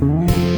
Bye.